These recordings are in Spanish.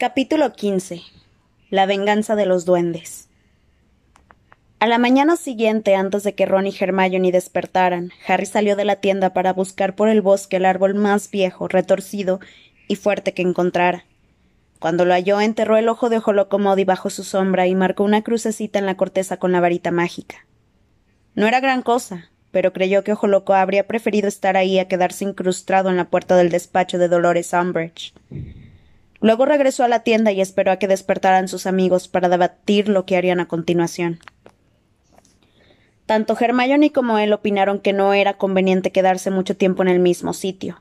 Capítulo 15 La venganza de los duendes. A la mañana siguiente, antes de que Ron y Hermione despertaran, Harry salió de la tienda para buscar por el bosque el árbol más viejo, retorcido y fuerte que encontrara. Cuando lo halló, enterró el ojo de Holocomodi bajo su sombra y marcó una crucecita en la corteza con la varita mágica. No era gran cosa, pero creyó que Ojoloco habría preferido estar ahí a quedarse incrustado en la puerta del despacho de Dolores Umbridge. Luego regresó a la tienda y esperó a que despertaran sus amigos para debatir lo que harían a continuación. Tanto Hermione como él opinaron que no era conveniente quedarse mucho tiempo en el mismo sitio.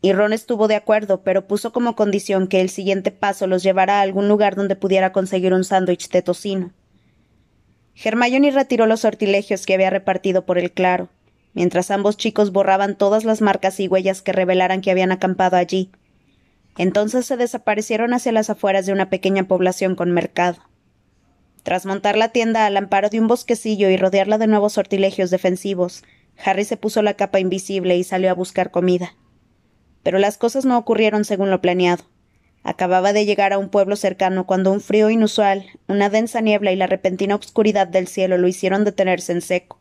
Y Ron estuvo de acuerdo, pero puso como condición que el siguiente paso los llevara a algún lugar donde pudiera conseguir un sándwich de tocino. Hermione retiró los sortilegios que había repartido por el claro, mientras ambos chicos borraban todas las marcas y huellas que revelaran que habían acampado allí. Entonces se desaparecieron hacia las afueras de una pequeña población con mercado. Tras montar la tienda al amparo de un bosquecillo y rodearla de nuevos sortilegios defensivos, Harry se puso la capa invisible y salió a buscar comida. Pero las cosas no ocurrieron según lo planeado. Acababa de llegar a un pueblo cercano cuando un frío inusual, una densa niebla y la repentina obscuridad del cielo lo hicieron detenerse en seco.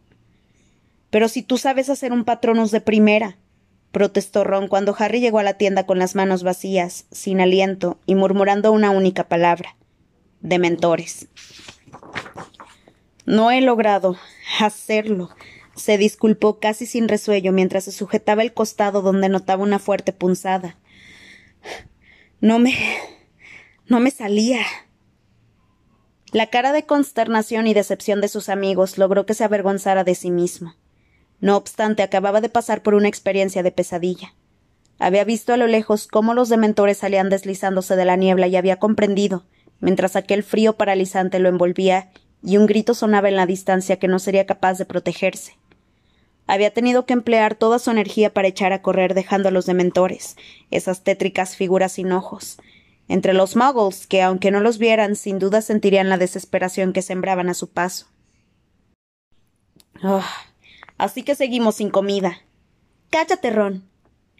Pero si tú sabes hacer un patronus de primera, protestó Ron cuando Harry llegó a la tienda con las manos vacías, sin aliento y murmurando una única palabra dementores. No he logrado hacerlo, se disculpó casi sin resuello mientras se sujetaba el costado donde notaba una fuerte punzada. No me. no me salía. La cara de consternación y decepción de sus amigos logró que se avergonzara de sí mismo. No obstante, acababa de pasar por una experiencia de pesadilla. Había visto a lo lejos cómo los dementores salían deslizándose de la niebla y había comprendido, mientras aquel frío paralizante lo envolvía y un grito sonaba en la distancia que no sería capaz de protegerse. Había tenido que emplear toda su energía para echar a correr dejando a los dementores, esas tétricas figuras sin ojos, entre los muggles que, aunque no los vieran, sin duda sentirían la desesperación que sembraban a su paso. Oh, así que seguimos sin comida. Cállate, Ron,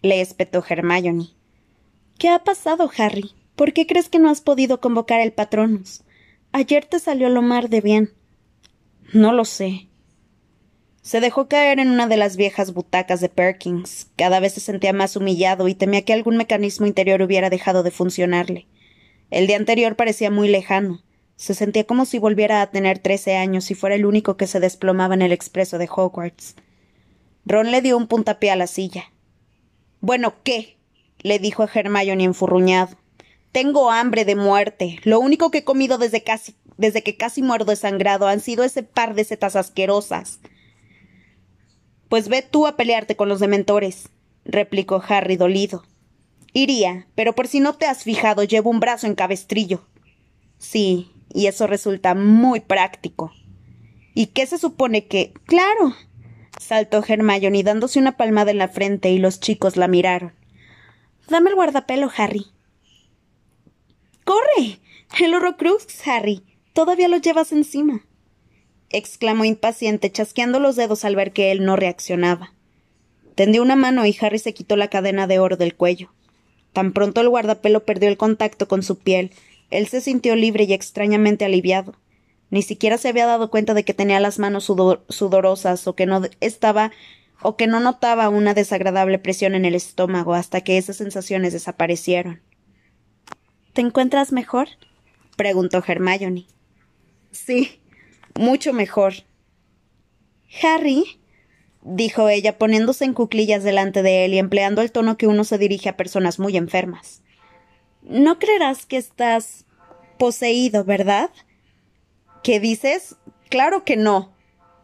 le espetó Hermione. ¿Qué ha pasado, Harry? ¿Por qué crees que no has podido convocar el patronus? Ayer te salió lo mar de bien. No lo sé. Se dejó caer en una de las viejas butacas de Perkins. Cada vez se sentía más humillado y temía que algún mecanismo interior hubiera dejado de funcionarle. El día anterior parecía muy lejano. Se sentía como si volviera a tener trece años y fuera el único que se desplomaba en el expreso de Hogwarts. Ron le dio un puntapié a la silla. Bueno, ¿qué? le dijo a Hermione enfurruñado. Tengo hambre de muerte. Lo único que he comido desde casi desde que casi muero desangrado han sido ese par de setas asquerosas. Pues ve tú a pelearte con los dementores, replicó Harry dolido. Iría, pero por si no te has fijado, llevo un brazo en cabestrillo. Sí, y eso resulta muy práctico. ¿Y qué se supone que? Claro. saltó Hermione dándose una palmada en la frente y los chicos la miraron. Dame el guardapelo, Harry. ¡Corre! El Horrocrux, Harry. Todavía lo llevas encima. exclamó impaciente, chasqueando los dedos al ver que él no reaccionaba. Tendió una mano y Harry se quitó la cadena de oro del cuello. Tan pronto el guardapelo perdió el contacto con su piel, él se sintió libre y extrañamente aliviado. Ni siquiera se había dado cuenta de que tenía las manos sudorosas o que no estaba o que no notaba una desagradable presión en el estómago hasta que esas sensaciones desaparecieron. ¿Te encuentras mejor? preguntó Hermione. Sí, mucho mejor. Harry, dijo ella poniéndose en cuclillas delante de él y empleando el tono que uno se dirige a personas muy enfermas. No creerás que estás poseído, ¿verdad? ¿Qué dices? Claro que no,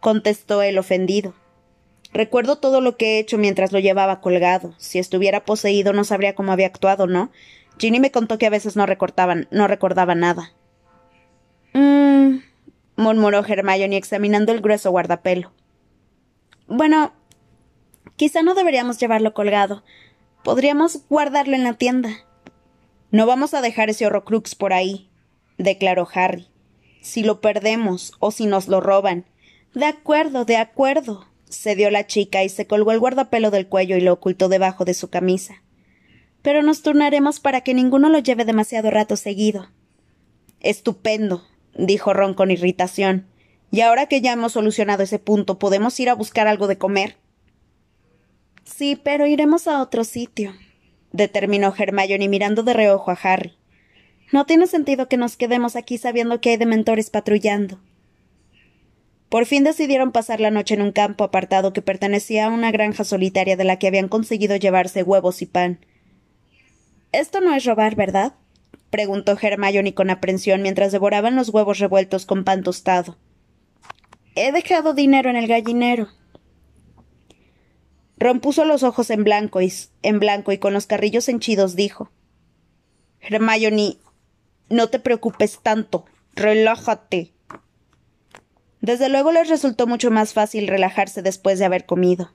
contestó el ofendido. Recuerdo todo lo que he hecho mientras lo llevaba colgado. Si estuviera poseído no sabría cómo había actuado, ¿no? Ginny me contó que a veces no recordaban, no recordaba nada. Mmm. murmuró Hermione examinando el grueso guardapelo. Bueno, quizá no deberíamos llevarlo colgado. Podríamos guardarlo en la tienda. No vamos a dejar ese horrocrux por ahí, declaró Harry. Si lo perdemos o si nos lo roban. De acuerdo, de acuerdo, cedió la chica y se colgó el guardapelo del cuello y lo ocultó debajo de su camisa. Pero nos turnaremos para que ninguno lo lleve demasiado rato seguido. Estupendo, dijo Ron con irritación. Y ahora que ya hemos solucionado ese punto, ¿podemos ir a buscar algo de comer? Sí, pero iremos a otro sitio, determinó Hermione mirando de reojo a Harry. No tiene sentido que nos quedemos aquí sabiendo que hay dementores patrullando. Por fin decidieron pasar la noche en un campo apartado que pertenecía a una granja solitaria de la que habían conseguido llevarse huevos y pan. Esto no es robar, ¿verdad? preguntó Hermione con aprensión mientras devoraban los huevos revueltos con pan tostado. He dejado dinero en el gallinero, Ron puso los ojos en blanco y, en blanco y con los carrillos henchidos dijo Hermione, no te preocupes tanto. Relájate. Desde luego les resultó mucho más fácil relajarse después de haber comido.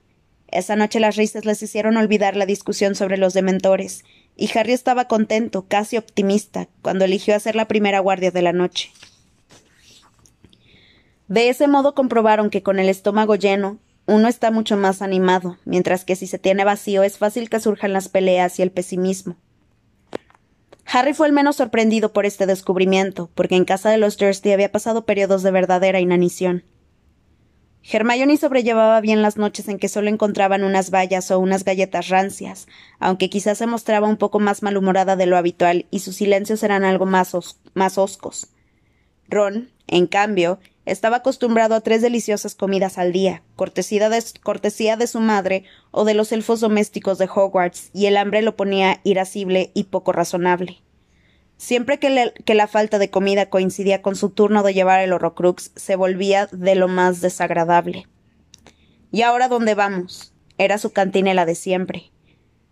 Esa noche las risas les hicieron olvidar la discusión sobre los dementores, y Harry estaba contento, casi optimista, cuando eligió hacer la primera guardia de la noche. De ese modo comprobaron que con el estómago lleno, uno está mucho más animado, mientras que si se tiene vacío es fácil que surjan las peleas y el pesimismo. Harry fue el menos sorprendido por este descubrimiento, porque en casa de los Dursley había pasado periodos de verdadera inanición. Hermione sobrellevaba bien las noches en que solo encontraban unas vallas o unas galletas rancias, aunque quizás se mostraba un poco más malhumorada de lo habitual y sus silencios eran algo más, más hoscos. Ron, en cambio, estaba acostumbrado a tres deliciosas comidas al día, cortesía de, su madre o de los elfos domésticos de Hogwarts, y el hambre lo ponía irascible y poco razonable. Siempre que, que, la falta de comida coincidía con su turno de llevar el horrocrux, se volvía de lo más desagradable. ¿Y ahora dónde vamos? Era su cantinela de siempre.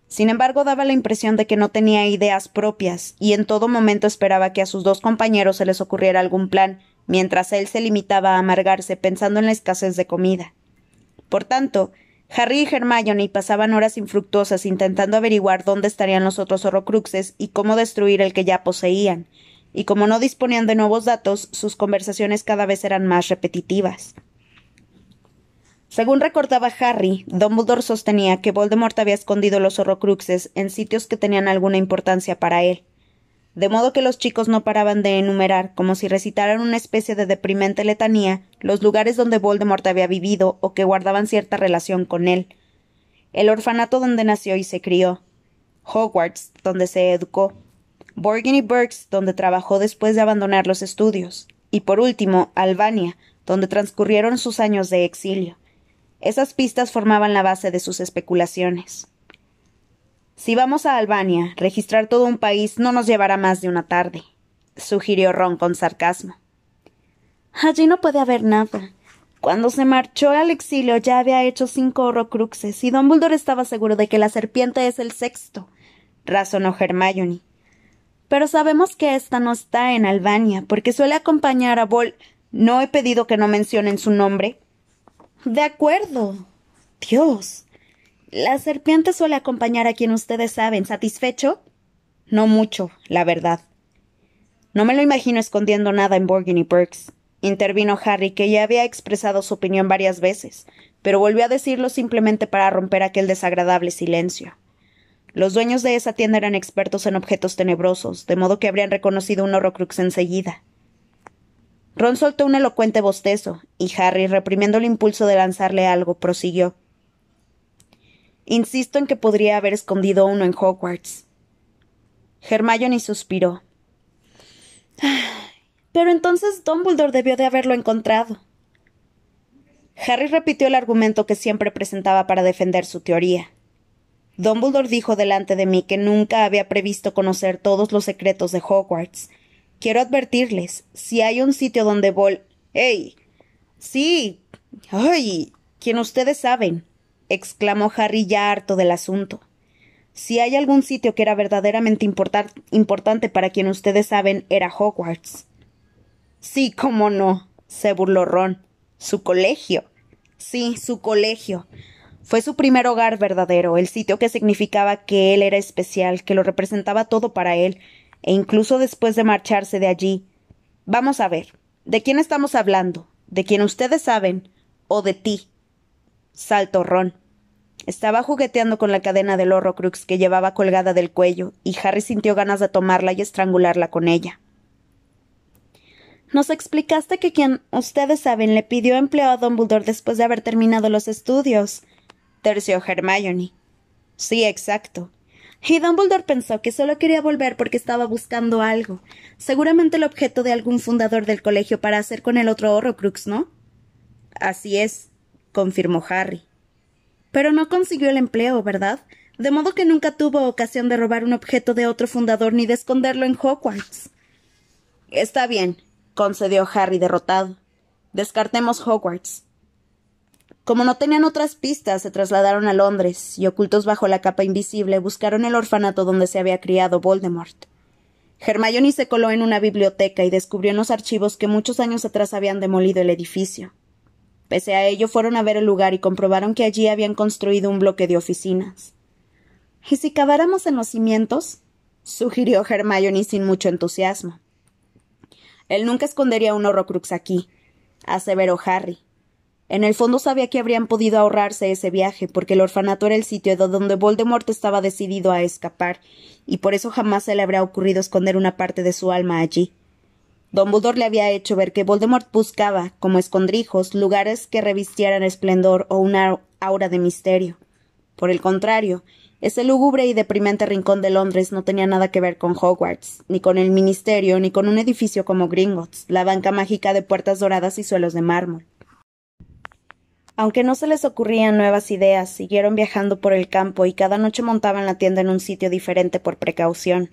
Sin embargo, daba la impresión de que no tenía ideas propias, y en todo momento esperaba que a sus dos compañeros se les ocurriera algún plan mientras él se limitaba a amargarse pensando en la escasez de comida. Por tanto, Harry y Hermione pasaban horas infructuosas intentando averiguar dónde estarían los otros horrocruxes y cómo destruir el que ya poseían, y como no disponían de nuevos datos, sus conversaciones cada vez eran más repetitivas. Según recordaba Harry, Dumbledore sostenía que Voldemort había escondido los horrocruxes en sitios que tenían alguna importancia para él de modo que los chicos no paraban de enumerar, como si recitaran una especie de deprimente letanía, los lugares donde Voldemort había vivido o que guardaban cierta relación con él. El orfanato donde nació y se crió, Hogwarts, donde se educó, Borgin y Burks, donde trabajó después de abandonar los estudios, y por último, Albania, donde transcurrieron sus años de exilio. Esas pistas formaban la base de sus especulaciones. Si vamos a Albania, registrar todo un país no nos llevará más de una tarde, sugirió Ron con sarcasmo. Allí no puede haber nada. Cuando se marchó al exilio ya había hecho cinco horrocruxes y Dumbledore estaba seguro de que la serpiente es el sexto, razonó Hermione. Pero sabemos que esta no está en Albania, porque suele acompañar a Vol. No he pedido que no mencionen su nombre. De acuerdo. Dios. La serpiente suele acompañar a quien ustedes saben. ¿Satisfecho? No mucho, la verdad. No me lo imagino escondiendo nada en Borgin y Perks. Intervino Harry, que ya había expresado su opinión varias veces, pero volvió a decirlo simplemente para romper aquel desagradable silencio. Los dueños de esa tienda eran expertos en objetos tenebrosos, de modo que habrían reconocido un horrocrux enseguida. Ron soltó un elocuente bostezo, y Harry, reprimiendo el impulso de lanzarle algo, prosiguió. Insisto en que podría haber escondido uno en Hogwarts. Hermione suspiró. Pero entonces Dumbledore debió de haberlo encontrado. Harry repitió el argumento que siempre presentaba para defender su teoría. Dumbledore dijo delante de mí que nunca había previsto conocer todos los secretos de Hogwarts. Quiero advertirles, si hay un sitio donde Vol. ¡Ey! Sí. ¡Ay! Quien ustedes saben exclamó Harry ya harto del asunto. Si hay algún sitio que era verdaderamente importante para quien ustedes saben, era Hogwarts. Sí, cómo no, se burló Ron. Su colegio. Sí, su colegio. Fue su primer hogar verdadero, el sitio que significaba que él era especial, que lo representaba todo para él, e incluso después de marcharse de allí. Vamos a ver, ¿de quién estamos hablando? ¿De quien ustedes saben? ¿O de ti? Saltó Ron. Estaba jugueteando con la cadena del Horrocrux que llevaba colgada del cuello, y Harry sintió ganas de tomarla y estrangularla con ella. Nos explicaste que quien ustedes saben le pidió empleo a Dumbledore después de haber terminado los estudios. Terció Hermione. Sí, exacto. Y Dumbledore pensó que solo quería volver porque estaba buscando algo, seguramente el objeto de algún fundador del colegio para hacer con el otro Horrocrux, ¿no? Así es, confirmó Harry. Pero no consiguió el empleo, ¿verdad? De modo que nunca tuvo ocasión de robar un objeto de otro fundador ni de esconderlo en Hogwarts. Está bien, concedió Harry derrotado. Descartemos Hogwarts. Como no tenían otras pistas, se trasladaron a Londres y, ocultos bajo la capa invisible, buscaron el orfanato donde se había criado Voldemort. Hermione se coló en una biblioteca y descubrió en los archivos que muchos años atrás habían demolido el edificio. Pese a ello, fueron a ver el lugar y comprobaron que allí habían construido un bloque de oficinas. ¿Y si caváramos en los cimientos? sugirió Hermione sin mucho entusiasmo. Él nunca escondería un horrocrux aquí, aseveró Harry. En el fondo sabía que habrían podido ahorrarse ese viaje, porque el orfanato era el sitio de donde Voldemort estaba decidido a escapar, y por eso jamás se le habría ocurrido esconder una parte de su alma allí. Dumbledore le había hecho ver que Voldemort buscaba, como escondrijos, lugares que revistieran esplendor o una aura de misterio. Por el contrario, ese lúgubre y deprimente rincón de Londres no tenía nada que ver con Hogwarts, ni con el ministerio, ni con un edificio como Gringotts, la banca mágica de puertas doradas y suelos de mármol. Aunque no se les ocurrían nuevas ideas, siguieron viajando por el campo y cada noche montaban la tienda en un sitio diferente por precaución.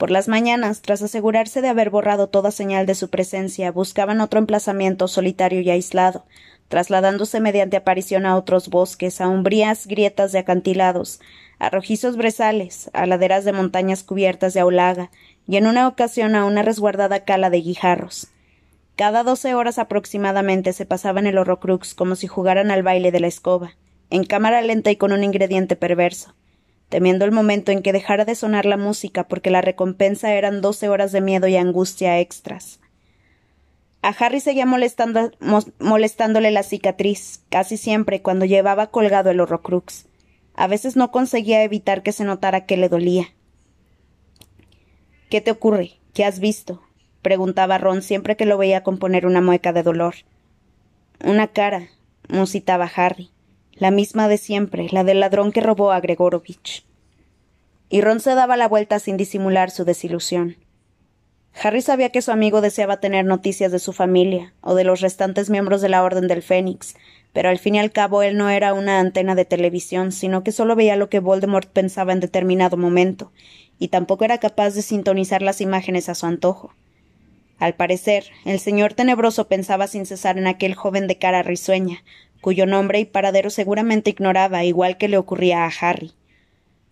Por las mañanas, tras asegurarse de haber borrado toda señal de su presencia, buscaban otro emplazamiento solitario y aislado, trasladándose mediante aparición a otros bosques, a umbrías grietas de acantilados, a rojizos brezales, a laderas de montañas cubiertas de aulaga, y en una ocasión a una resguardada cala de guijarros. Cada doce horas aproximadamente se pasaban el horrocrux como si jugaran al baile de la escoba, en cámara lenta y con un ingrediente perverso temiendo el momento en que dejara de sonar la música porque la recompensa eran doce horas de miedo y angustia extras. A Harry seguía molestándole la cicatriz, casi siempre cuando llevaba colgado el horrocrux. A veces no conseguía evitar que se notara que le dolía. ¿Qué te ocurre? ¿Qué has visto? preguntaba Ron siempre que lo veía componer una mueca de dolor. Una cara, musitaba Harry la misma de siempre, la del ladrón que robó a Gregorovich. Y Ron se daba la vuelta sin disimular su desilusión. Harry sabía que su amigo deseaba tener noticias de su familia o de los restantes miembros de la Orden del Fénix, pero al fin y al cabo él no era una antena de televisión, sino que solo veía lo que Voldemort pensaba en determinado momento, y tampoco era capaz de sintonizar las imágenes a su antojo. Al parecer, el señor tenebroso pensaba sin cesar en aquel joven de cara risueña, cuyo nombre y paradero seguramente ignoraba, igual que le ocurría a Harry.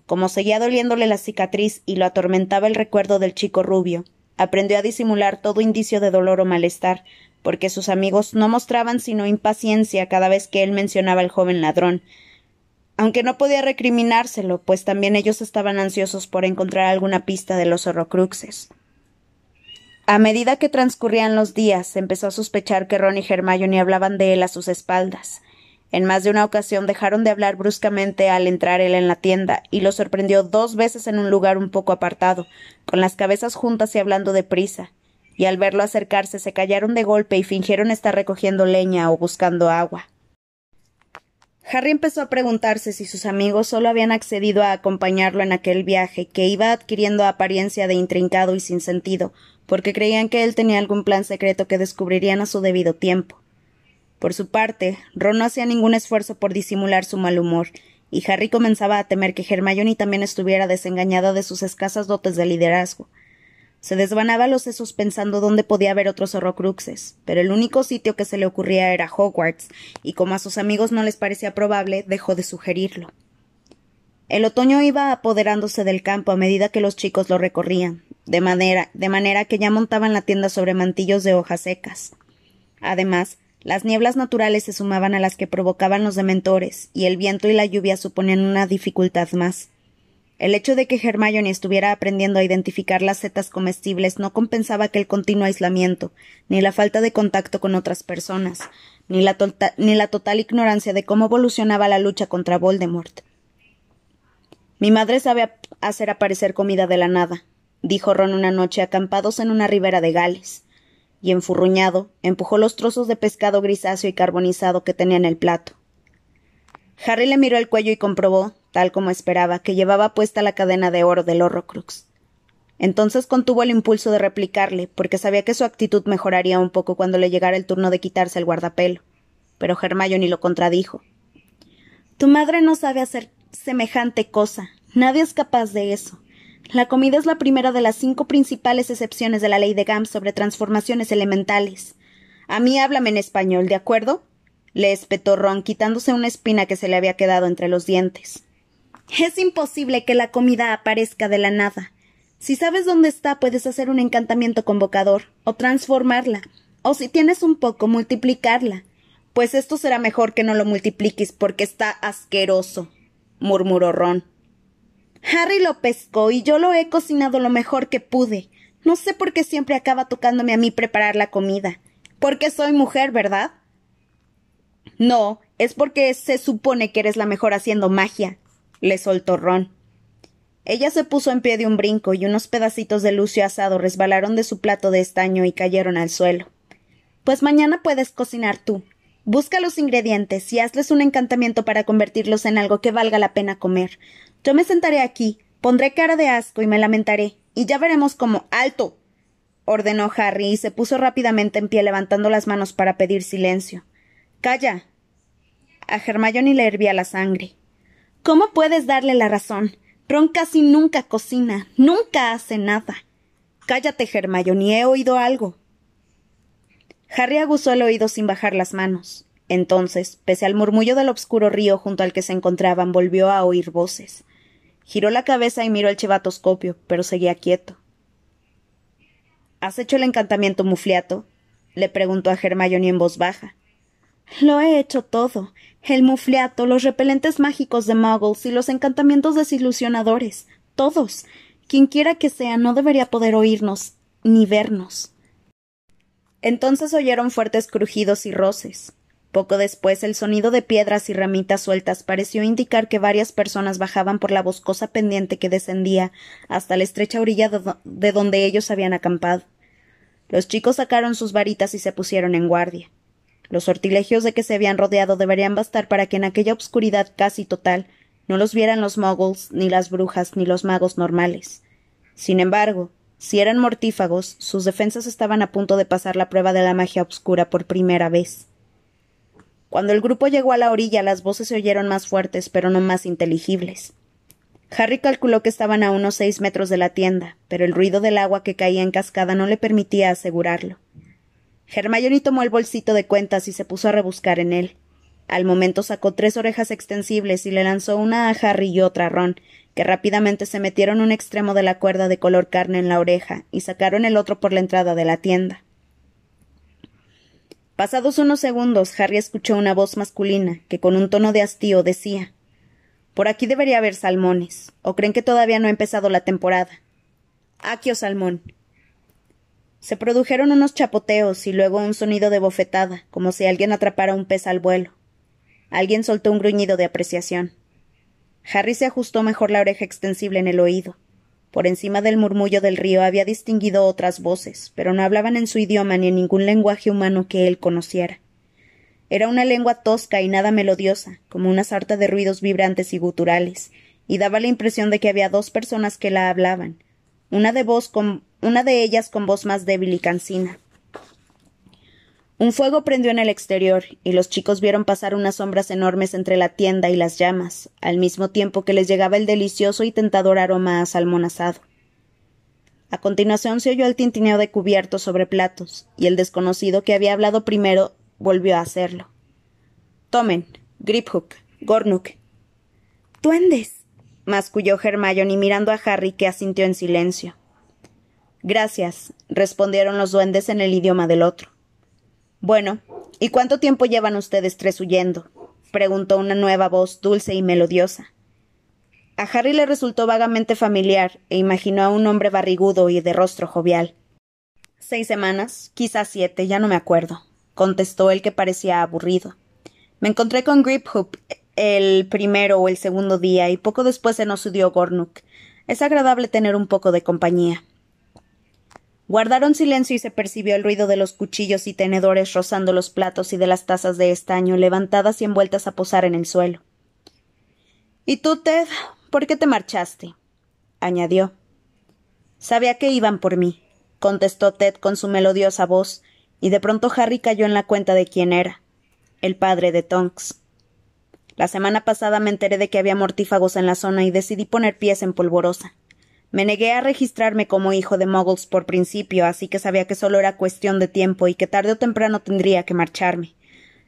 Como seguía doliéndole la cicatriz y lo atormentaba el recuerdo del chico rubio, aprendió a disimular todo indicio de dolor o malestar, porque sus amigos no mostraban sino impaciencia cada vez que él mencionaba al joven ladrón, aunque no podía recriminárselo, pues también ellos estaban ansiosos por encontrar alguna pista de los horrocruxes. A medida que transcurrían los días, empezó a sospechar que Ron y Hermione hablaban de él a sus espaldas. En más de una ocasión dejaron de hablar bruscamente al entrar él en la tienda, y lo sorprendió dos veces en un lugar un poco apartado, con las cabezas juntas y hablando deprisa, y al verlo acercarse se callaron de golpe y fingieron estar recogiendo leña o buscando agua. Harry empezó a preguntarse si sus amigos solo habían accedido a acompañarlo en aquel viaje, que iba adquiriendo apariencia de intrincado y sin sentido, porque creían que él tenía algún plan secreto que descubrirían a su debido tiempo. Por su parte, Ron no hacía ningún esfuerzo por disimular su mal humor, y Harry comenzaba a temer que Hermione también estuviera desengañada de sus escasas dotes de liderazgo. Se desvanaba los sesos pensando dónde podía haber otros horrocruxes, pero el único sitio que se le ocurría era Hogwarts, y como a sus amigos no les parecía probable, dejó de sugerirlo. El otoño iba apoderándose del campo a medida que los chicos lo recorrían, de manera, de manera que ya montaban la tienda sobre mantillos de hojas secas. Además, las nieblas naturales se sumaban a las que provocaban los dementores, y el viento y la lluvia suponían una dificultad más. El hecho de que Hermione estuviera aprendiendo a identificar las setas comestibles no compensaba aquel continuo aislamiento, ni la falta de contacto con otras personas, ni la, ni la total ignorancia de cómo evolucionaba la lucha contra Voldemort. Mi madre sabe hacer aparecer comida de la nada, dijo Ron una noche acampados en una ribera de Gales, y enfurruñado empujó los trozos de pescado grisáceo y carbonizado que tenía en el plato. Harry le miró el cuello y comprobó, tal como esperaba, que llevaba puesta la cadena de oro del Horrocrux. Entonces contuvo el impulso de replicarle, porque sabía que su actitud mejoraría un poco cuando le llegara el turno de quitarse el guardapelo. Pero Hermione lo contradijo. Tu madre no sabe hacer semejante cosa. Nadie es capaz de eso. La comida es la primera de las cinco principales excepciones de la ley de Gams sobre transformaciones elementales. A mí háblame en español, ¿de acuerdo? le espetó Ron, quitándose una espina que se le había quedado entre los dientes. Es imposible que la comida aparezca de la nada. Si sabes dónde está, puedes hacer un encantamiento convocador, o transformarla, o si tienes un poco, multiplicarla. Pues esto será mejor que no lo multipliques porque está asqueroso, murmuró Ron. Harry lo pescó y yo lo he cocinado lo mejor que pude. No sé por qué siempre acaba tocándome a mí preparar la comida. Porque soy mujer, ¿verdad? No, es porque se supone que eres la mejor haciendo magia, le soltó Ron. Ella se puso en pie de un brinco y unos pedacitos de lucio asado resbalaron de su plato de estaño y cayeron al suelo. Pues mañana puedes cocinar tú. Busca los ingredientes y hazles un encantamiento para convertirlos en algo que valga la pena comer. Yo me sentaré aquí, pondré cara de asco y me lamentaré, y ya veremos cómo. ¡Alto! ordenó Harry y se puso rápidamente en pie levantando las manos para pedir silencio. Calla. A Hermione le hervía la sangre. ¿Cómo puedes darle la razón? Ron casi nunca cocina, nunca hace nada. Cállate, Hermione, he oído algo. Harry aguzó el oído sin bajar las manos. Entonces, pese al murmullo del obscuro río junto al que se encontraban, volvió a oír voces. Giró la cabeza y miró el chivatoscopio, pero seguía quieto. ¿Has hecho el encantamiento mufliato? le preguntó a Hermione en voz baja. Lo he hecho todo. El mufliato, los repelentes mágicos de muggles y los encantamientos desilusionadores. Todos. Quienquiera que sea no debería poder oírnos ni vernos. Entonces oyeron fuertes crujidos y roces. Poco después el sonido de piedras y ramitas sueltas pareció indicar que varias personas bajaban por la boscosa pendiente que descendía hasta la estrecha orilla de donde ellos habían acampado. Los chicos sacaron sus varitas y se pusieron en guardia. Los sortilegios de que se habían rodeado deberían bastar para que en aquella obscuridad casi total no los vieran los muggles, ni las brujas, ni los magos normales. Sin embargo, si eran mortífagos, sus defensas estaban a punto de pasar la prueba de la magia obscura por primera vez. Cuando el grupo llegó a la orilla, las voces se oyeron más fuertes, pero no más inteligibles. Harry calculó que estaban a unos seis metros de la tienda, pero el ruido del agua que caía en cascada no le permitía asegurarlo. Hermione tomó el bolsito de cuentas y se puso a rebuscar en él. Al momento sacó tres orejas extensibles y le lanzó una a Harry y otra a Ron, que rápidamente se metieron un extremo de la cuerda de color carne en la oreja y sacaron el otro por la entrada de la tienda. Pasados unos segundos, Harry escuchó una voz masculina que con un tono de hastío decía Por aquí debería haber salmones. ¿O creen que todavía no ha empezado la temporada? Aquio salmón. Se produjeron unos chapoteos y luego un sonido de bofetada, como si alguien atrapara un pez al vuelo. Alguien soltó un gruñido de apreciación. Harry se ajustó mejor la oreja extensible en el oído. Por encima del murmullo del río había distinguido otras voces, pero no hablaban en su idioma ni en ningún lenguaje humano que él conociera. Era una lengua tosca y nada melodiosa, como una sarta de ruidos vibrantes y guturales, y daba la impresión de que había dos personas que la hablaban, una de voz con una de ellas con voz más débil y cansina. Un fuego prendió en el exterior, y los chicos vieron pasar unas sombras enormes entre la tienda y las llamas, al mismo tiempo que les llegaba el delicioso y tentador aroma a salmón asado. A continuación se oyó el tintineo de cubiertos sobre platos, y el desconocido que había hablado primero volvió a hacerlo. Tomen, Griphook, Gornuk. Duendes. masculló Hermione mirando a Harry que asintió en silencio. Gracias, respondieron los duendes en el idioma del otro. Bueno, ¿y cuánto tiempo llevan ustedes tres huyendo? preguntó una nueva voz dulce y melodiosa. A Harry le resultó vagamente familiar e imaginó a un hombre barrigudo y de rostro jovial. Seis semanas, quizás siete, ya no me acuerdo, contestó el que parecía aburrido. Me encontré con Griphoop el primero o el segundo día y poco después se nos subió Gornuk. Es agradable tener un poco de compañía. Guardaron silencio y se percibió el ruido de los cuchillos y tenedores rozando los platos y de las tazas de estaño levantadas y envueltas a posar en el suelo. ¿Y tú, Ted? ¿Por qué te marchaste? añadió. Sabía que iban por mí, contestó Ted con su melodiosa voz, y de pronto Harry cayó en la cuenta de quién era el padre de Tonks. La semana pasada me enteré de que había mortífagos en la zona y decidí poner pies en polvorosa. Me negué a registrarme como hijo de Muggles por principio, así que sabía que solo era cuestión de tiempo y que tarde o temprano tendría que marcharme.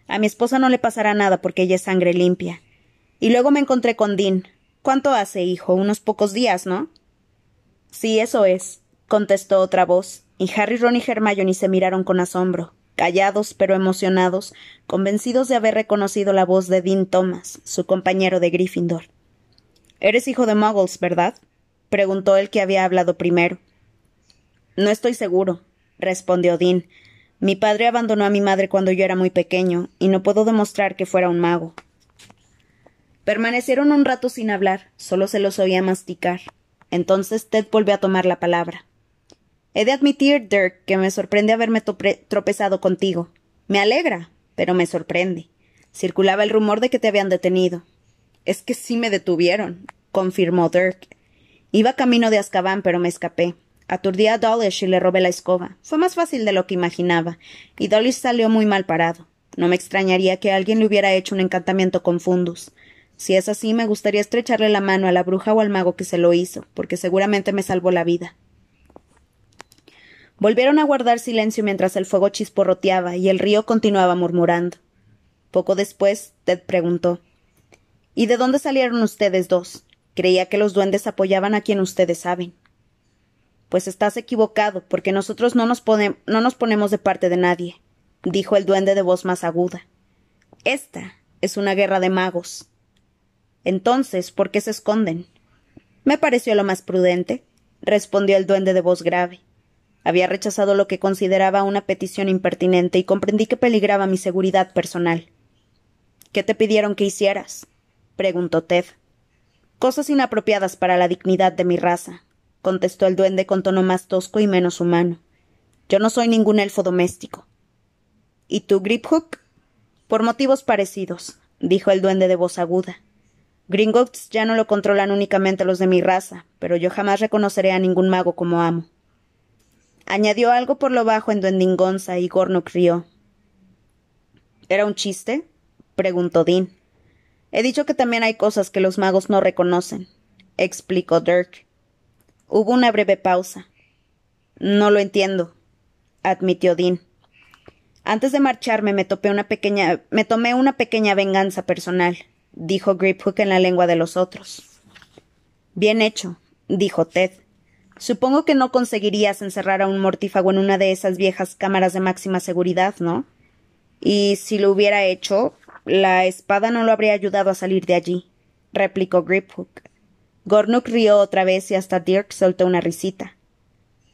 A mi esposa no le pasará nada porque ella es sangre limpia. Y luego me encontré con Dean, ¿Cuánto hace, hijo? Unos pocos días, ¿no? Sí, eso es, contestó otra voz, y Harry, Ron y Hermione se miraron con asombro, callados pero emocionados, convencidos de haber reconocido la voz de Dean Thomas, su compañero de Gryffindor. Eres hijo de Muggles, ¿verdad? Preguntó el que había hablado primero. No estoy seguro, respondió Dean. Mi padre abandonó a mi madre cuando yo era muy pequeño, y no puedo demostrar que fuera un mago. Permanecieron un rato sin hablar, solo se los oía masticar. Entonces Ted volvió a tomar la palabra. He de admitir, Dirk, que me sorprende haberme tropezado contigo. Me alegra, pero me sorprende. Circulaba el rumor de que te habían detenido. Es que sí me detuvieron, confirmó Dirk. Iba camino de Azkaban, pero me escapé. Aturdí a Dawlish y le robé la escoba. Fue más fácil de lo que imaginaba, y Dawlish salió muy mal parado. No me extrañaría que alguien le hubiera hecho un encantamiento con Fundus. Si es así, me gustaría estrecharle la mano a la bruja o al mago que se lo hizo, porque seguramente me salvó la vida. Volvieron a guardar silencio mientras el fuego chisporroteaba y el río continuaba murmurando. Poco después, Ted preguntó ¿Y de dónde salieron ustedes dos? Creía que los duendes apoyaban a quien ustedes saben. Pues estás equivocado, porque nosotros no nos, no nos ponemos de parte de nadie, dijo el duende de voz más aguda. Esta es una guerra de magos. Entonces, ¿por qué se esconden? Me pareció lo más prudente, respondió el duende de voz grave. Había rechazado lo que consideraba una petición impertinente y comprendí que peligraba mi seguridad personal. ¿Qué te pidieron que hicieras? preguntó Ted. Cosas inapropiadas para la dignidad de mi raza, contestó el duende con tono más tosco y menos humano. Yo no soy ningún elfo doméstico. ¿Y tú, Griphook? Por motivos parecidos, dijo el duende de voz aguda. Gringotts ya no lo controlan únicamente los de mi raza, pero yo jamás reconoceré a ningún mago como amo. Añadió algo por lo bajo en Duendingonza y Gorno rió. ¿Era un chiste? preguntó Dean. He dicho que también hay cosas que los magos no reconocen, explicó Dirk. Hubo una breve pausa. No lo entiendo, admitió Dean. Antes de marcharme me topé una pequeña me tomé una pequeña venganza personal dijo Griphook en la lengua de los otros. Bien hecho, dijo Ted. Supongo que no conseguirías encerrar a un mortífago en una de esas viejas cámaras de máxima seguridad, ¿no? Y si lo hubiera hecho, la espada no lo habría ayudado a salir de allí, replicó Griphook. Gornuk rió otra vez y hasta Dirk soltó una risita.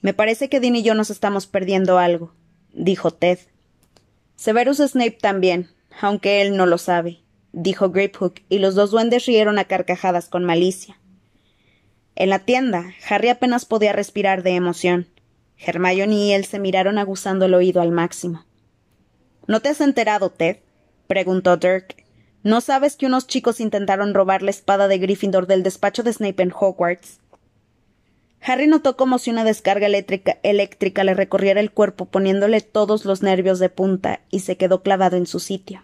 Me parece que Dean y yo nos estamos perdiendo algo, dijo Ted. Severus Snape también, aunque él no lo sabe dijo Grapehook, y los dos duendes rieron a carcajadas con malicia. En la tienda, Harry apenas podía respirar de emoción. Hermione y él se miraron aguzando el oído al máximo. ¿No te has enterado, Ted? Preguntó Dirk. ¿No sabes que unos chicos intentaron robar la espada de Gryffindor del despacho de Snape en Hogwarts? Harry notó como si una descarga eléctrica, eléctrica le recorriera el cuerpo poniéndole todos los nervios de punta y se quedó clavado en su sitio.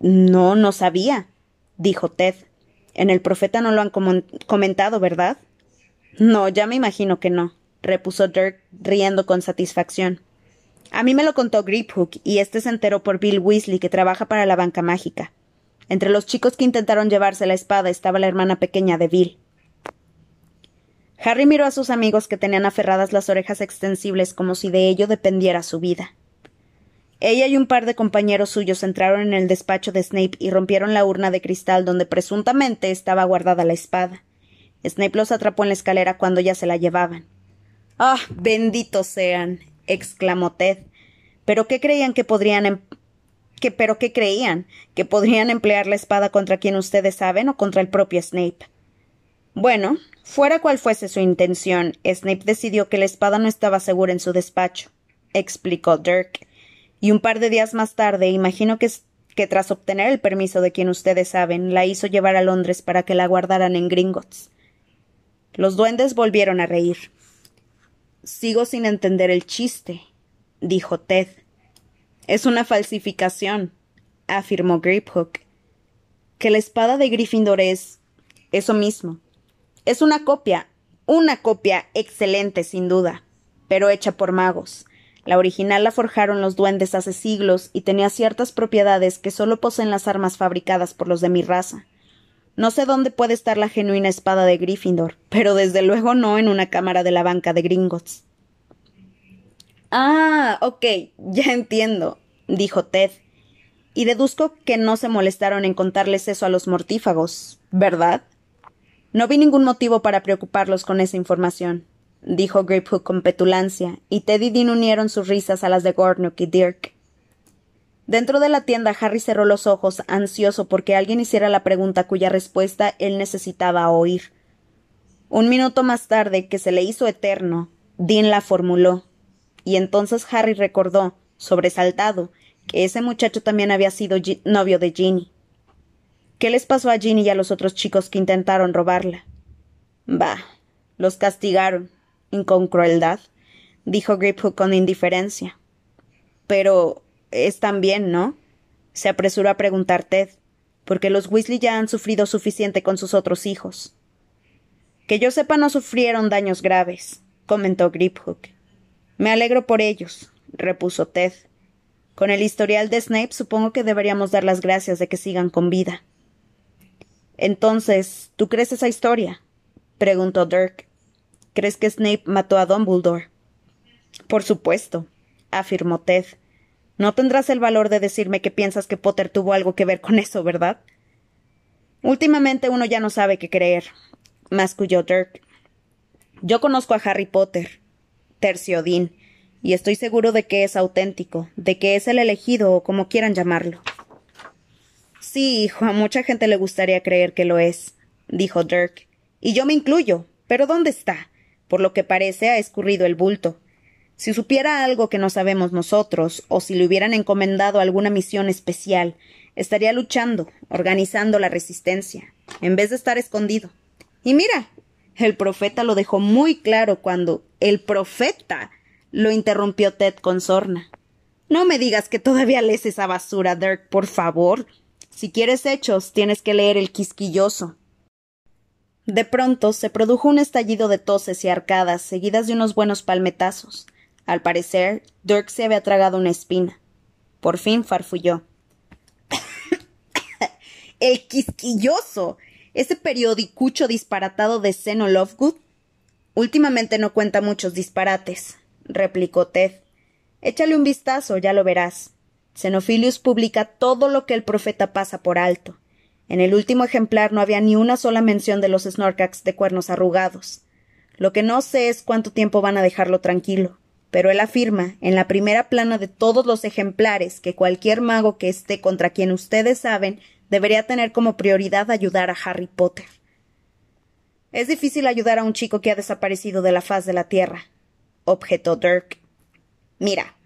No, no sabía, dijo Ted. En el profeta no lo han comentado, ¿verdad? No, ya me imagino que no, repuso Dirk, riendo con satisfacción. A mí me lo contó Griphook, y este se enteró por Bill Weasley, que trabaja para la banca mágica. Entre los chicos que intentaron llevarse la espada estaba la hermana pequeña de Bill. Harry miró a sus amigos que tenían aferradas las orejas extensibles como si de ello dependiera su vida. Ella y un par de compañeros suyos entraron en el despacho de Snape y rompieron la urna de cristal donde presuntamente estaba guardada la espada. Snape los atrapó en la escalera cuando ya se la llevaban. Ah, benditos sean. Exclamó Ted. ¿Pero qué creían que podrían em-, que pero qué creían? ¿Que podrían emplear la espada contra quien ustedes saben o contra el propio Snape? Bueno, fuera cual fuese su intención, Snape decidió que la espada no estaba segura en su despacho, explicó Dirk y un par de días más tarde imagino que, que tras obtener el permiso de quien ustedes saben, la hizo llevar a Londres para que la guardaran en Gringotts. Los duendes volvieron a reír. Sigo sin entender el chiste, dijo Ted. Es una falsificación, afirmó Griphook. Que la espada de Gryffindor es eso mismo. Es una copia, una copia excelente, sin duda, pero hecha por magos. La original la forjaron los duendes hace siglos y tenía ciertas propiedades que solo poseen las armas fabricadas por los de mi raza. No sé dónde puede estar la genuina espada de Gryffindor, pero desde luego no en una cámara de la banca de Gringotts. Ah, ok, ya entiendo, dijo Ted. Y deduzco que no se molestaron en contarles eso a los mortífagos, ¿verdad? No vi ningún motivo para preocuparlos con esa información dijo Grapehook con petulancia, y Ted y Dean unieron sus risas a las de Gordnook y Dirk. Dentro de la tienda, Harry cerró los ojos, ansioso porque alguien hiciera la pregunta cuya respuesta él necesitaba oír. Un minuto más tarde, que se le hizo eterno, Dean la formuló. Y entonces Harry recordó, sobresaltado, que ese muchacho también había sido novio de Ginny. ¿Qué les pasó a Ginny y a los otros chicos que intentaron robarla? Bah, los castigaron con crueldad, dijo Griphook con indiferencia. Pero están bien, ¿no? se apresuró a preguntar Ted, porque los Weasley ya han sufrido suficiente con sus otros hijos. Que yo sepa no sufrieron daños graves, comentó Griphook. Me alegro por ellos, repuso Ted. Con el historial de Snape supongo que deberíamos dar las gracias de que sigan con vida. Entonces, ¿tú crees esa historia? preguntó Dirk. ¿Crees que Snape mató a Dumbledore? Por supuesto, afirmó Ted. No tendrás el valor de decirme que piensas que Potter tuvo algo que ver con eso, ¿verdad? Últimamente uno ya no sabe qué creer, masculló Dirk. Yo conozco a Harry Potter, terció Dean, y estoy seguro de que es auténtico, de que es el elegido o como quieran llamarlo. Sí, hijo, a mucha gente le gustaría creer que lo es, dijo Dirk, y yo me incluyo. Pero ¿dónde está? Por lo que parece ha escurrido el bulto. Si supiera algo que no sabemos nosotros, o si le hubieran encomendado alguna misión especial, estaría luchando, organizando la resistencia, en vez de estar escondido. Y mira, el profeta lo dejó muy claro cuando el profeta lo interrumpió Ted con sorna. No me digas que todavía lees esa basura, Dirk, por favor. Si quieres hechos, tienes que leer el quisquilloso. De pronto se produjo un estallido de toses y arcadas, seguidas de unos buenos palmetazos. Al parecer, Dirk se había tragado una espina. Por fin farfulló. ¡El quisquilloso! ¿Ese periodicucho disparatado de Seno Lovegood? Últimamente no cuenta muchos disparates, replicó Ted. Échale un vistazo, ya lo verás. Xenophilius publica todo lo que el profeta pasa por alto. En el último ejemplar no había ni una sola mención de los Snorkax de cuernos arrugados. Lo que no sé es cuánto tiempo van a dejarlo tranquilo, pero él afirma, en la primera plana de todos los ejemplares, que cualquier mago que esté contra quien ustedes saben debería tener como prioridad ayudar a Harry Potter. Es difícil ayudar a un chico que ha desaparecido de la faz de la Tierra, objetó Dirk. Mira,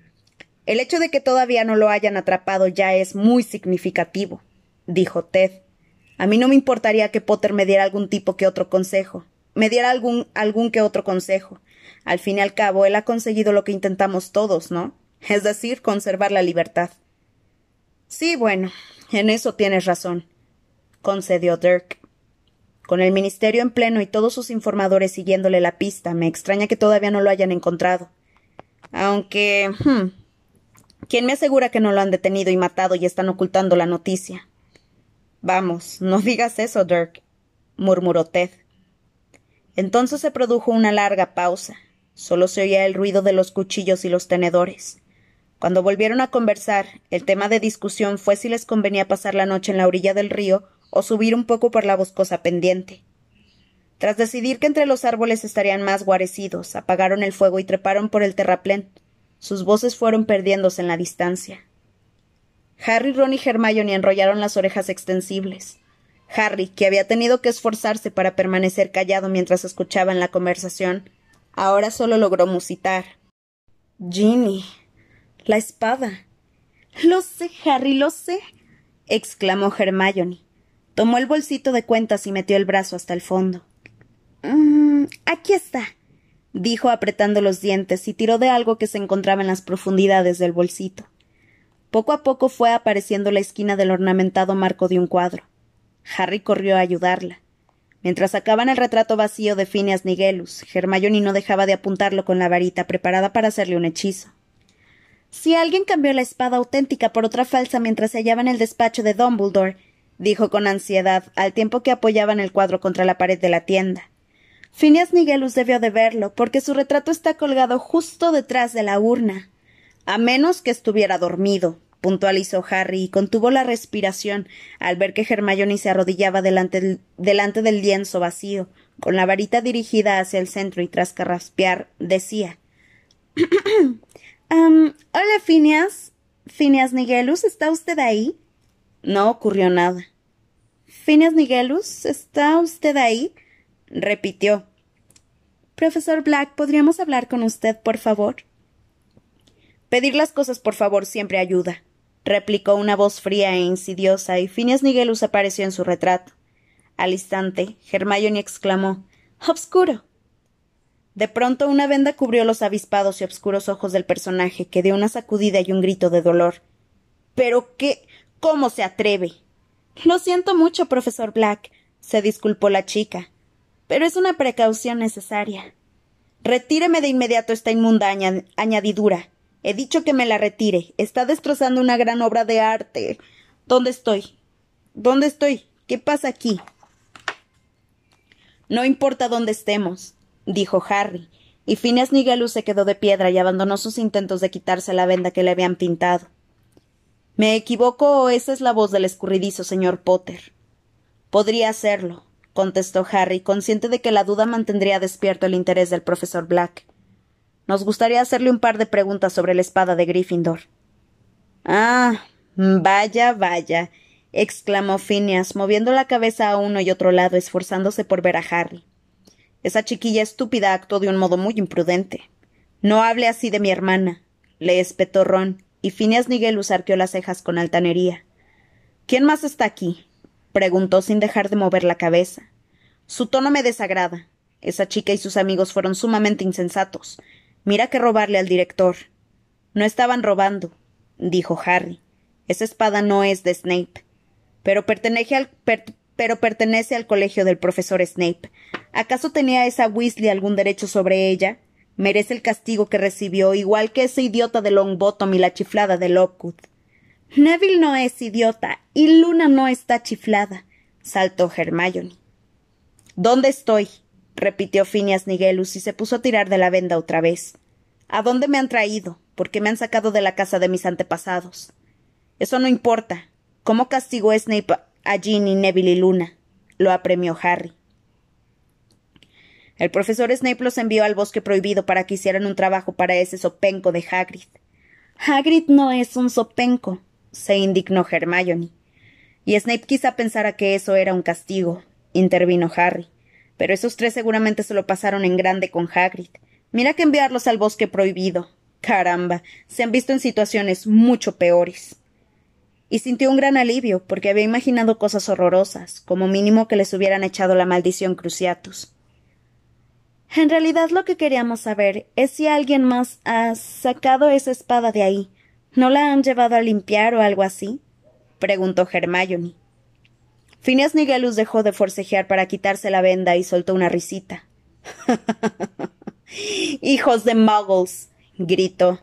el hecho de que todavía no lo hayan atrapado ya es muy significativo, dijo Ted. A mí no me importaría que Potter me diera algún tipo que otro consejo, me diera algún, algún que otro consejo. Al fin y al cabo, él ha conseguido lo que intentamos todos, ¿no? Es decir, conservar la libertad. Sí, bueno, en eso tienes razón, concedió Dirk. Con el ministerio en pleno y todos sus informadores siguiéndole la pista, me extraña que todavía no lo hayan encontrado. Aunque. Hmm, ¿Quién me asegura que no lo han detenido y matado y están ocultando la noticia? Vamos, no digas eso, Dirk, murmuró Ted. Entonces se produjo una larga pausa. Solo se oía el ruido de los cuchillos y los tenedores. Cuando volvieron a conversar, el tema de discusión fue si les convenía pasar la noche en la orilla del río o subir un poco por la boscosa pendiente. Tras decidir que entre los árboles estarían más guarecidos, apagaron el fuego y treparon por el terraplén. Sus voces fueron perdiéndose en la distancia. Harry, Ron y Hermione enrollaron las orejas extensibles. Harry, que había tenido que esforzarse para permanecer callado mientras escuchaban la conversación, ahora solo logró musitar. Ginny. La espada. Lo sé, Harry, lo sé. exclamó Hermione. Tomó el bolsito de cuentas y metió el brazo hasta el fondo. Mm, aquí está, dijo apretando los dientes y tiró de algo que se encontraba en las profundidades del bolsito. Poco a poco fue apareciendo la esquina del ornamentado marco de un cuadro. Harry corrió a ayudarla. Mientras sacaban el retrato vacío de Phineas Nigelus, Hermione no dejaba de apuntarlo con la varita preparada para hacerle un hechizo. Si alguien cambió la espada auténtica por otra falsa mientras se hallaba en el despacho de Dumbledore, dijo con ansiedad, al tiempo que apoyaban el cuadro contra la pared de la tienda. Phineas Nigelus debió de verlo, porque su retrato está colgado justo detrás de la urna. A menos que estuviera dormido, puntualizó Harry y contuvo la respiración al ver que Hermione se arrodillaba delante, del lienzo vacío, con la varita dirigida hacia el centro y tras carraspear decía Hola, Phineas. Phineas Nigelus, ¿está usted ahí? No ocurrió nada. Phineas Nigelus, ¿está usted ahí? repitió. Profesor Black, ¿podríamos hablar con usted, por favor? Pedir las cosas por favor siempre ayuda, replicó una voz fría e insidiosa, y Phineas Nigelus apareció en su retrato. Al instante, Hermione exclamó Obscuro. De pronto una venda cubrió los avispados y obscuros ojos del personaje, que dio una sacudida y un grito de dolor. ¿Pero qué? ¿Cómo se atreve? Lo siento mucho, profesor Black, se disculpó la chica pero es una precaución necesaria. Retíreme de inmediato esta inmunda añadidura. He dicho que me la retire. Está destrozando una gran obra de arte. ¿Dónde estoy? ¿Dónde estoy? ¿Qué pasa aquí? No importa dónde estemos, dijo Harry, y Phineas Nigelus se quedó de piedra y abandonó sus intentos de quitarse la venda que le habían pintado. ¿Me equivoco o esa es la voz del escurridizo señor Potter? Podría serlo, contestó Harry, consciente de que la duda mantendría despierto el interés del profesor Black. Nos gustaría hacerle un par de preguntas sobre la espada de Gryffindor. Ah. Vaya, vaya. exclamó Phineas, moviendo la cabeza a uno y otro lado, esforzándose por ver a Harry. Esa chiquilla estúpida actuó de un modo muy imprudente. No hable así de mi hermana, le espetó Ron, y Phineas Nigelus arqueó las cejas con altanería. ¿Quién más está aquí? preguntó sin dejar de mover la cabeza. Su tono me desagrada. Esa chica y sus amigos fueron sumamente insensatos. Mira que robarle al director. No estaban robando, dijo Harry. Esa espada no es de Snape. Pero pertenece al, pero pertenece al colegio del profesor Snape. ¿Acaso tenía esa Weasley algún derecho sobre ella? Merece el castigo que recibió, igual que ese idiota de Longbottom y la chiflada de Lockwood. Neville no es idiota y Luna no está chiflada, saltó Hermione. ¿Dónde estoy? Repitió Phineas Nigelus y se puso a tirar de la venda otra vez. ¿A dónde me han traído? ¿Por qué me han sacado de la casa de mis antepasados? Eso no importa. ¿Cómo castigó Snape a Ginny, Neville y Luna? lo apremió Harry. El profesor Snape los envió al bosque prohibido para que hicieran un trabajo para ese sopenco de Hagrid. Hagrid no es un sopenco, se indignó Hermione. Y Snape quizá pensara que eso era un castigo, intervino Harry. Pero esos tres seguramente se lo pasaron en grande con Hagrid. Mira que enviarlos al bosque prohibido. Caramba, se han visto en situaciones mucho peores. Y sintió un gran alivio, porque había imaginado cosas horrorosas, como mínimo que les hubieran echado la maldición Cruciatus. En realidad lo que queríamos saber es si alguien más ha sacado esa espada de ahí. ¿No la han llevado a limpiar o algo así? preguntó Hermione. Phineas Nigelus dejó de forcejear para quitarse la venda y soltó una risita. Hijos de muggles. gritó.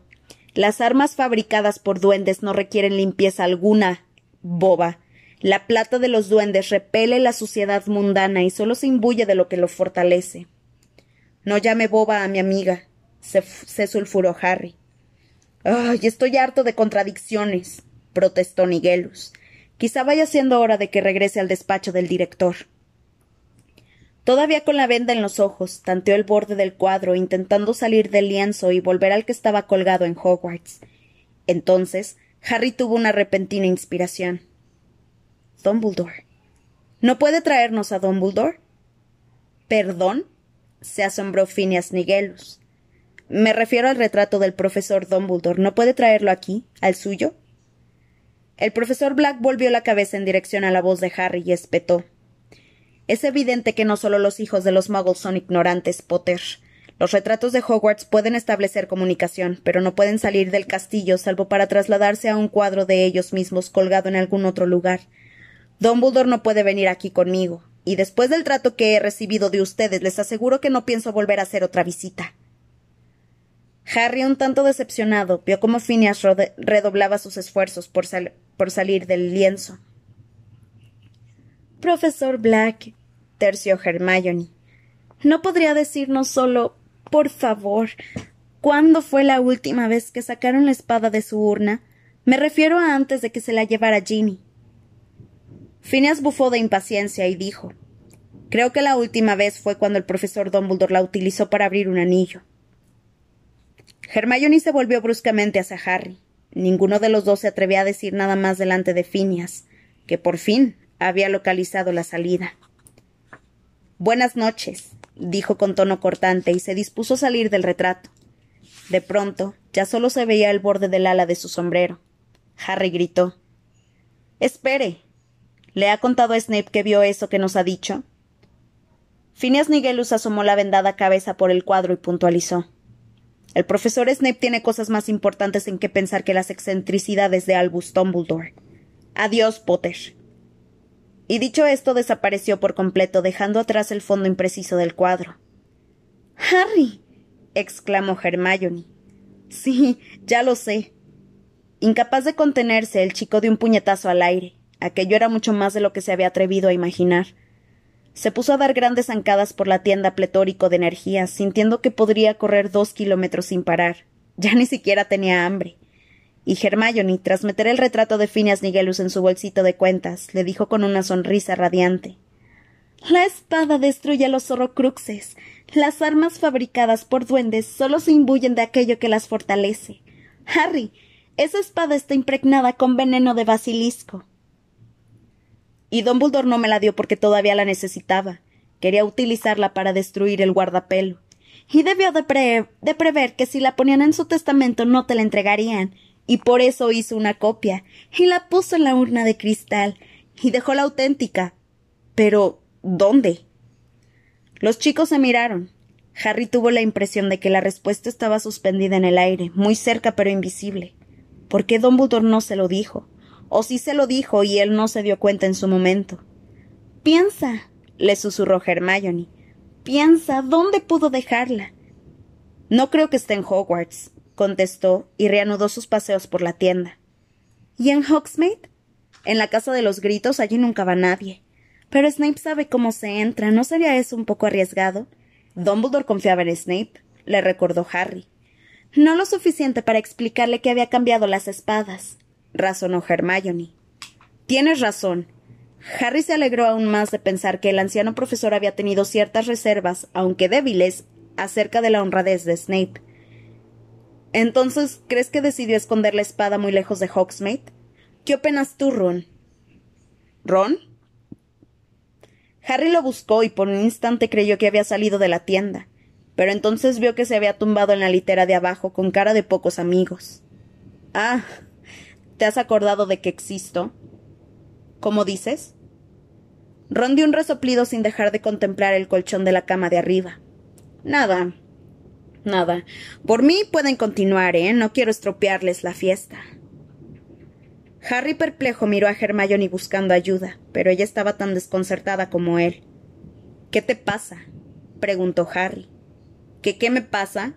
Las armas fabricadas por duendes no requieren limpieza alguna. Boba. La plata de los duendes repele la suciedad mundana y solo se imbuye de lo que lo fortalece. No llame boba a mi amiga, se, se sulfuró Harry. Ay, estoy harto de contradicciones, protestó Nigelus. Quizá vaya siendo hora de que regrese al despacho del director. Todavía con la venda en los ojos, tanteó el borde del cuadro, intentando salir del lienzo y volver al que estaba colgado en Hogwarts. Entonces, Harry tuvo una repentina inspiración. Dumbledore. ¿No puede traernos a Dumbledore? ¿Perdón? se asombró Phineas Nigelus. Me refiero al retrato del profesor Dumbledore. ¿No puede traerlo aquí, al suyo? El profesor Black volvió la cabeza en dirección a la voz de Harry y espetó. Es evidente que no solo los hijos de los muggles son ignorantes, Potter. Los retratos de Hogwarts pueden establecer comunicación, pero no pueden salir del castillo salvo para trasladarse a un cuadro de ellos mismos colgado en algún otro lugar. Dumbledore no puede venir aquí conmigo, y después del trato que he recibido de ustedes les aseguro que no pienso volver a hacer otra visita. Harry, un tanto decepcionado, vio cómo Phineas redoblaba sus esfuerzos por, por salir del lienzo. Profesor Black, terció Hermione, ¿no podría decirnos solo, por favor, cuándo fue la última vez que sacaron la espada de su urna? Me refiero a antes de que se la llevara Ginny. Phineas bufó de impaciencia y dijo Creo que la última vez fue cuando el profesor Dumbledore la utilizó para abrir un anillo. Hermione se volvió bruscamente hacia Harry. Ninguno de los dos se atrevía a decir nada más delante de Phineas, que por fin había localizado la salida. Buenas noches, dijo con tono cortante y se dispuso a salir del retrato. De pronto, ya solo se veía el borde del ala de su sombrero. Harry gritó Espere. ¿Le ha contado a Snape que vio eso que nos ha dicho? Phineas Nigelus asomó la vendada cabeza por el cuadro y puntualizó. El profesor Snape tiene cosas más importantes en que pensar que las excentricidades de Albus Dumbledore. Adiós, Potter. Y dicho esto desapareció por completo, dejando atrás el fondo impreciso del cuadro. Harry. exclamó Hermione. Sí, ya lo sé. Incapaz de contenerse, el chico dio un puñetazo al aire. Aquello era mucho más de lo que se había atrevido a imaginar. Se puso a dar grandes zancadas por la tienda pletórico de energía, sintiendo que podría correr dos kilómetros sin parar. Ya ni siquiera tenía hambre. Y Hermione, tras meter el retrato de Phineas Nigelus en su bolsito de cuentas, le dijo con una sonrisa radiante La espada destruye a los horrocruxes. Las armas fabricadas por duendes solo se imbuyen de aquello que las fortalece. Harry, esa espada está impregnada con veneno de basilisco. Y Dumbledore no me la dio porque todavía la necesitaba. Quería utilizarla para destruir el guardapelo. Y debió de, prever que si la ponían en su testamento no te la entregarían. Y por eso hizo una copia. Y la puso en la urna de cristal. Y dejó la auténtica. Pero. ¿dónde? Los chicos se miraron. Harry tuvo la impresión de que la respuesta estaba suspendida en el aire, muy cerca pero invisible. ¿Por qué Dumbledore no se lo dijo? O si se lo dijo y él no se dio cuenta en su momento. Piensa, le susurró Hermione. Piensa, ¿dónde pudo dejarla? No creo que esté en Hogwarts, contestó y reanudó sus paseos por la tienda. ¿Y en Hogsmeade? En la casa de los gritos allí nunca va nadie. Pero Snape sabe cómo se entra, ¿no sería eso un poco arriesgado? Dumbledore confiaba en Snape, le recordó Harry. No lo suficiente para explicarle que había cambiado las espadas razonó Hermione. Tienes razón. Harry se alegró aún más de pensar que el anciano profesor había tenido ciertas reservas, aunque débiles, acerca de la honradez de Snape. Entonces, ¿crees que decidió esconder la espada muy lejos de Hogsmeade? ¿Qué opinas tú, Ron? ¿Ron? Harry lo buscó y por un instante creyó que había salido de la tienda, pero entonces vio que se había tumbado en la litera de abajo con cara de pocos amigos. Ah, ¿Te has acordado de que existo? ¿Cómo dices? Ron dio un resoplido sin dejar de contemplar el colchón de la cama de arriba. Nada. Nada. Por mí pueden continuar, ¿eh? No quiero estropearles la fiesta. Harry perplejo miró a Hermione buscando ayuda, pero ella estaba tan desconcertada como él. ¿Qué te pasa? preguntó Harry. ¿Qué qué me pasa?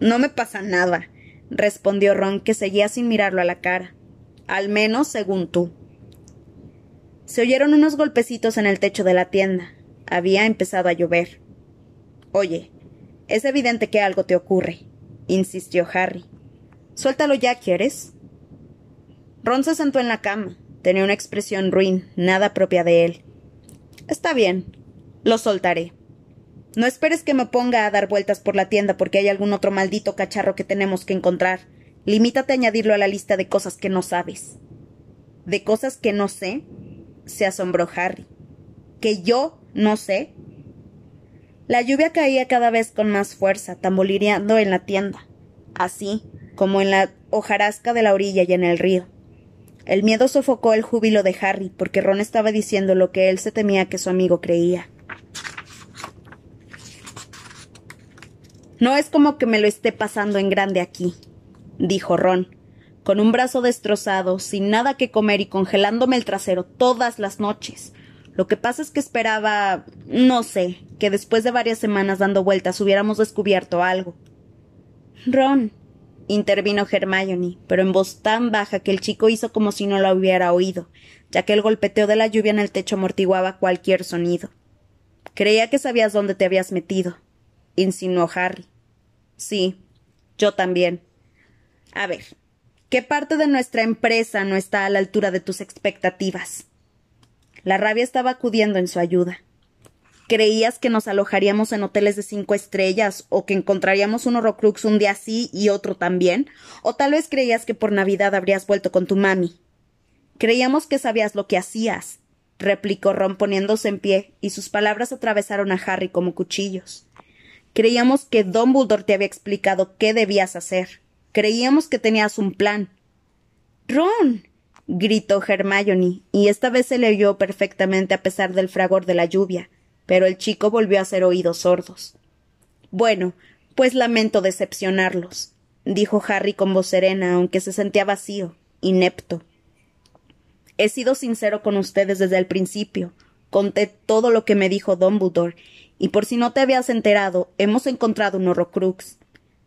no me pasa nada respondió Ron, que seguía sin mirarlo a la cara. Al menos según tú. Se oyeron unos golpecitos en el techo de la tienda. Había empezado a llover. Oye, es evidente que algo te ocurre, insistió Harry. Suéltalo ya, ¿quieres? Ron se sentó en la cama. Tenía una expresión ruin, nada propia de él. Está bien. Lo soltaré. No esperes que me ponga a dar vueltas por la tienda porque hay algún otro maldito cacharro que tenemos que encontrar. Limítate a añadirlo a la lista de cosas que no sabes. ¿De cosas que no sé? se asombró Harry. ¿Que yo no sé? La lluvia caía cada vez con más fuerza, tamborileando en la tienda, así como en la hojarasca de la orilla y en el río. El miedo sofocó el júbilo de Harry, porque Ron estaba diciendo lo que él se temía que su amigo creía. No es como que me lo esté pasando en grande aquí, dijo Ron, con un brazo destrozado, sin nada que comer y congelándome el trasero todas las noches. Lo que pasa es que esperaba, no sé, que después de varias semanas dando vueltas hubiéramos descubierto algo. Ron, intervino Hermione, pero en voz tan baja que el chico hizo como si no la hubiera oído, ya que el golpeteo de la lluvia en el techo amortiguaba cualquier sonido. Creía que sabías dónde te habías metido, insinuó Harry. Sí, yo también. A ver, ¿qué parte de nuestra empresa no está a la altura de tus expectativas? La rabia estaba acudiendo en su ayuda. ¿Creías que nos alojaríamos en hoteles de cinco estrellas o que encontraríamos un horrocrux un día sí y otro también? ¿O tal vez creías que por Navidad habrías vuelto con tu mami? Creíamos que sabías lo que hacías, replicó Ron poniéndose en pie, y sus palabras atravesaron a Harry como cuchillos. Creíamos que Dumbledore te había explicado qué debías hacer. Creíamos que tenías un plan. Ron. gritó Hermione, y esta vez se le oyó perfectamente a pesar del fragor de la lluvia pero el chico volvió a hacer oídos sordos. Bueno, pues lamento decepcionarlos, dijo Harry con voz serena, aunque se sentía vacío, inepto. He sido sincero con ustedes desde el principio. Conté todo lo que me dijo Dumbledore, y por si no te habías enterado, hemos encontrado un horrocrux.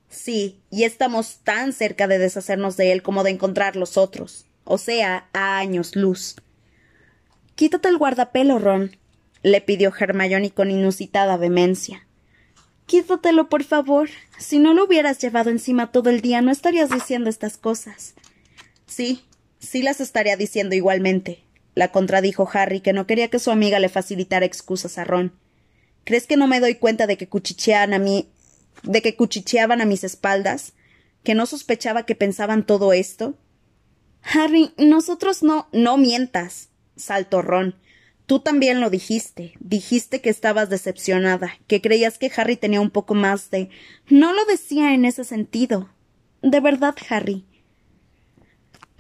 Sí, y estamos tan cerca de deshacernos de él como de encontrar los otros, o sea, a años luz. Quítate el guardapelo, Ron, le pidió Hermione con inusitada vehemencia. Quítatelo, por favor. Si no lo hubieras llevado encima todo el día, no estarías diciendo estas cosas. Sí, sí las estaría diciendo igualmente, la contradijo Harry, que no quería que su amiga le facilitara excusas a Ron. ¿Crees que no me doy cuenta de que a mí de que cuchicheaban a mis espaldas? ¿Que no sospechaba que pensaban todo esto? Harry, nosotros no. no mientas, saltó Ron. Tú también lo dijiste. Dijiste que estabas decepcionada, que creías que Harry tenía un poco más de. No lo decía en ese sentido. De verdad, Harry.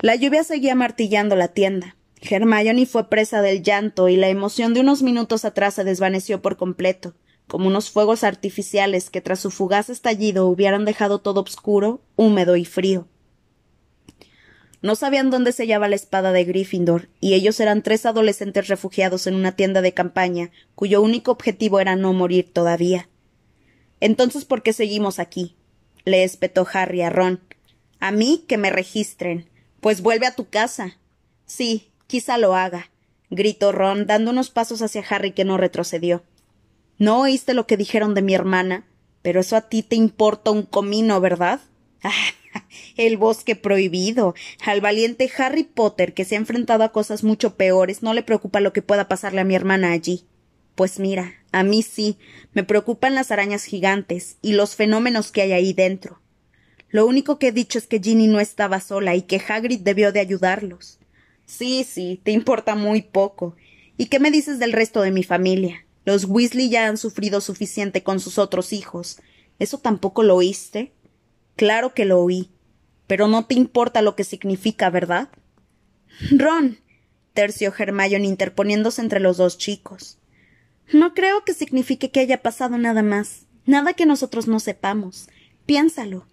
La lluvia seguía martillando la tienda. Hermione fue presa del llanto y la emoción de unos minutos atrás se desvaneció por completo, como unos fuegos artificiales que tras su fugaz estallido hubieran dejado todo obscuro, húmedo y frío. No sabían dónde se hallaba la espada de Gryffindor, y ellos eran tres adolescentes refugiados en una tienda de campaña, cuyo único objetivo era no morir todavía. Entonces, ¿por qué seguimos aquí? le espetó Harry a Ron. A mí que me registren. Pues vuelve a tu casa. Sí, quizá lo haga, gritó Ron, dando unos pasos hacia Harry que no retrocedió. ¿No oíste lo que dijeron de mi hermana? Pero eso a ti te importa un comino, ¿verdad? el bosque prohibido. Al valiente Harry Potter, que se ha enfrentado a cosas mucho peores, no le preocupa lo que pueda pasarle a mi hermana allí. Pues mira, a mí sí, me preocupan las arañas gigantes y los fenómenos que hay ahí dentro. Lo único que he dicho es que Ginny no estaba sola y que Hagrid debió de ayudarlos. Sí, sí, te importa muy poco. ¿Y qué me dices del resto de mi familia? Los Weasley ya han sufrido suficiente con sus otros hijos. ¿Eso tampoco lo oíste? Claro que lo oí. Pero no te importa lo que significa, ¿verdad? Ron. terció Hermione interponiéndose entre los dos chicos. No creo que signifique que haya pasado nada más. Nada que nosotros no sepamos. Piénsalo.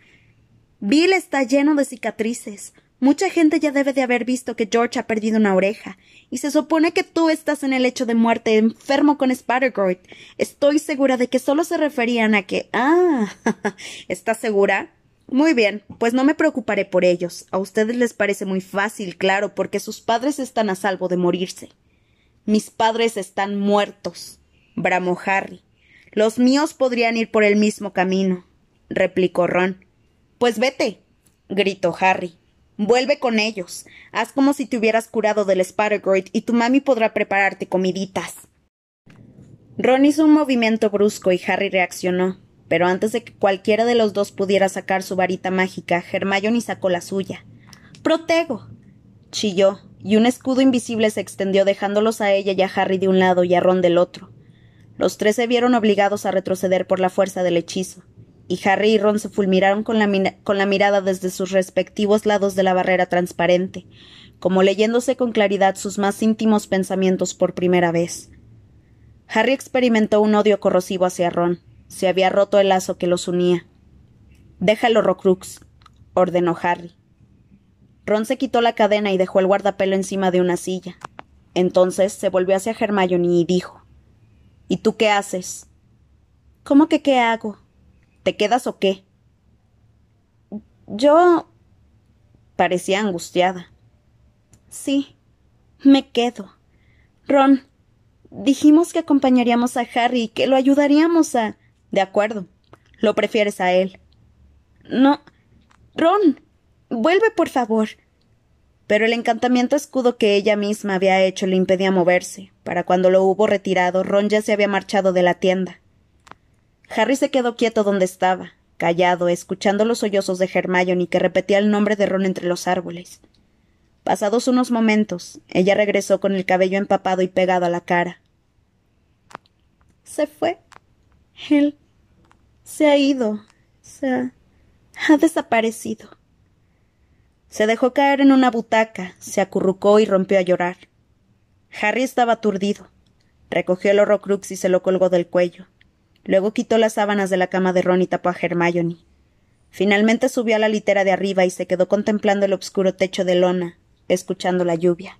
Bill está lleno de cicatrices. Mucha gente ya debe de haber visto que George ha perdido una oreja, y se supone que tú estás en el hecho de muerte enfermo con Spattergold. Estoy segura de que solo se referían a que. Ah. ¿Estás segura? Muy bien, pues no me preocuparé por ellos. A ustedes les parece muy fácil, claro, porque sus padres están a salvo de morirse. Mis padres están muertos, bramó Harry. Los míos podrían ir por el mismo camino, replicó Ron. Pues vete, gritó Harry. Vuelve con ellos. Haz como si te hubieras curado del Spattergroit y tu mami podrá prepararte comiditas. Ron hizo un movimiento brusco y Harry reaccionó, pero antes de que cualquiera de los dos pudiera sacar su varita mágica, Hermione sacó la suya. Protego. chilló, y un escudo invisible se extendió dejándolos a ella y a Harry de un lado y a Ron del otro. Los tres se vieron obligados a retroceder por la fuerza del hechizo, y Harry y Ron se fulmiraron con la, con la mirada desde sus respectivos lados de la barrera transparente, como leyéndose con claridad sus más íntimos pensamientos por primera vez. Harry experimentó un odio corrosivo hacia Ron. Se había roto el lazo que los unía. Déjalo, Rocrux, ordenó Harry. Ron se quitó la cadena y dejó el guardapelo encima de una silla. Entonces se volvió hacia Hermione y dijo ¿Y tú qué haces? ¿Cómo que qué hago? ¿Te quedas o qué? Yo. parecía angustiada. Sí, me quedo. Ron, dijimos que acompañaríamos a Harry y que lo ayudaríamos a. De acuerdo. Lo prefieres a él. No. Ron. Vuelve, por favor. Pero el encantamiento escudo que ella misma había hecho le impedía moverse. Para cuando lo hubo retirado, Ron ya se había marchado de la tienda. Harry se quedó quieto donde estaba, callado, escuchando los sollozos de Hermione que repetía el nombre de Ron entre los árboles. Pasados unos momentos, ella regresó con el cabello empapado y pegado a la cara. Se fue. Él se ha ido. Se ha, ha desaparecido. Se dejó caer en una butaca, se acurrucó y rompió a llorar. Harry estaba aturdido. Recogió el horrocrux y se lo colgó del cuello. Luego quitó las sábanas de la cama de Ron y tapó a Hermione. Finalmente subió a la litera de arriba y se quedó contemplando el oscuro techo de lona, escuchando la lluvia.